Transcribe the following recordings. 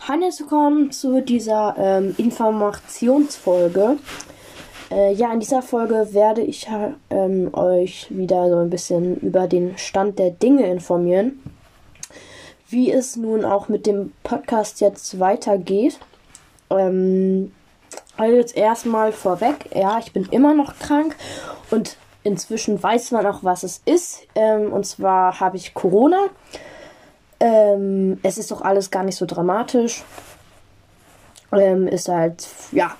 Hallo, willkommen zu dieser ähm, Informationsfolge. Äh, ja, in dieser Folge werde ich ähm, euch wieder so ein bisschen über den Stand der Dinge informieren. Wie es nun auch mit dem Podcast jetzt weitergeht. Ähm, also jetzt erstmal vorweg, ja, ich bin immer noch krank und inzwischen weiß man auch, was es ist. Ähm, und zwar habe ich Corona. Ähm, es ist doch alles gar nicht so dramatisch. Ähm, ist halt, ja,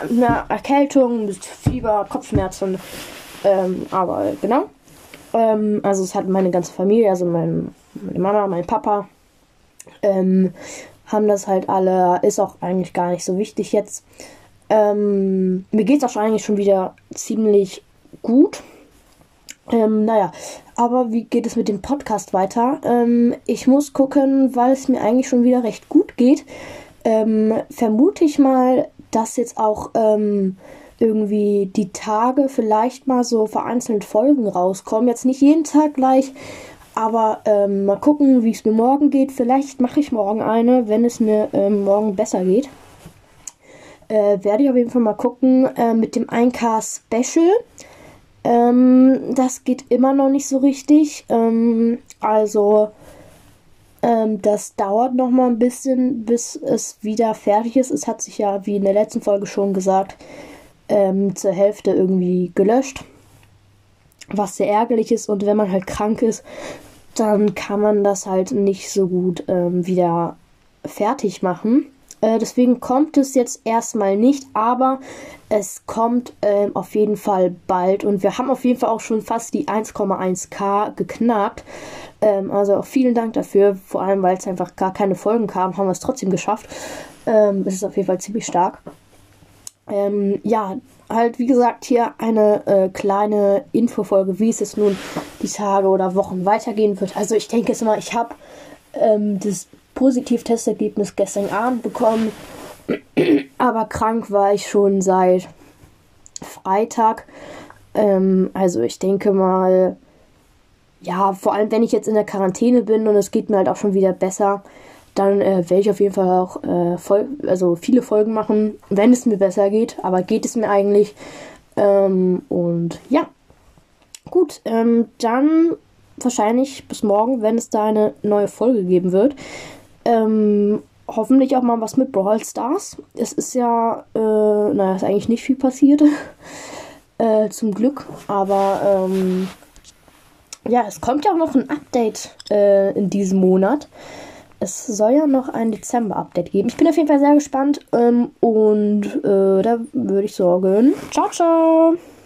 eine Erkältung Fieber, Kopfschmerzen. Ähm, aber genau. Ähm, also es hat meine ganze Familie, also mein, meine Mama, mein Papa, ähm, haben das halt alle. Ist auch eigentlich gar nicht so wichtig jetzt. Ähm, mir geht es auch eigentlich schon wieder ziemlich gut. Ähm, naja, aber wie geht es mit dem Podcast weiter? Ähm, ich muss gucken, weil es mir eigentlich schon wieder recht gut geht. Ähm, vermute ich mal, dass jetzt auch ähm, irgendwie die Tage vielleicht mal so vereinzelt Folgen rauskommen. Jetzt nicht jeden Tag gleich, aber ähm, mal gucken, wie es mir morgen geht. Vielleicht mache ich morgen eine, wenn es mir ähm, morgen besser geht. Äh, werde ich auf jeden Fall mal gucken äh, mit dem 1K Special. Ähm, das geht immer noch nicht so richtig. Ähm, also, ähm, das dauert noch mal ein bisschen, bis es wieder fertig ist. Es hat sich ja, wie in der letzten Folge schon gesagt, ähm, zur Hälfte irgendwie gelöscht. Was sehr ärgerlich ist. Und wenn man halt krank ist, dann kann man das halt nicht so gut ähm, wieder fertig machen. Äh, deswegen kommt es jetzt erstmal nicht, aber es kommt ähm, auf jeden Fall bald und wir haben auf jeden Fall auch schon fast die 1,1k geknackt. Ähm, also auch vielen Dank dafür, vor allem weil es einfach gar keine Folgen kam, haben wir es trotzdem geschafft. Ähm, es ist auf jeden Fall ziemlich stark. Ähm, ja, halt wie gesagt hier eine äh, kleine Infofolge, wie es jetzt nun die Tage oder Wochen weitergehen wird. Also ich denke jetzt mal, ich habe ähm, das Positiv-Testergebnis gestern Abend bekommen. Aber krank war ich schon seit Freitag. Ähm, also ich denke mal, ja, vor allem wenn ich jetzt in der Quarantäne bin und es geht mir halt auch schon wieder besser, dann äh, werde ich auf jeden Fall auch äh, voll, also viele Folgen machen, wenn es mir besser geht. Aber geht es mir eigentlich? Ähm, und ja, gut, ähm, dann wahrscheinlich bis morgen, wenn es da eine neue Folge geben wird. Ähm, hoffentlich auch mal was mit Brawl Stars. Es ist ja, äh, naja, ist eigentlich nicht viel passiert. äh, zum Glück. Aber ähm, ja, es kommt ja auch noch ein Update äh, in diesem Monat. Es soll ja noch ein Dezember-Update geben. Ich bin auf jeden Fall sehr gespannt. Ähm, und äh, da würde ich sagen, ciao, ciao.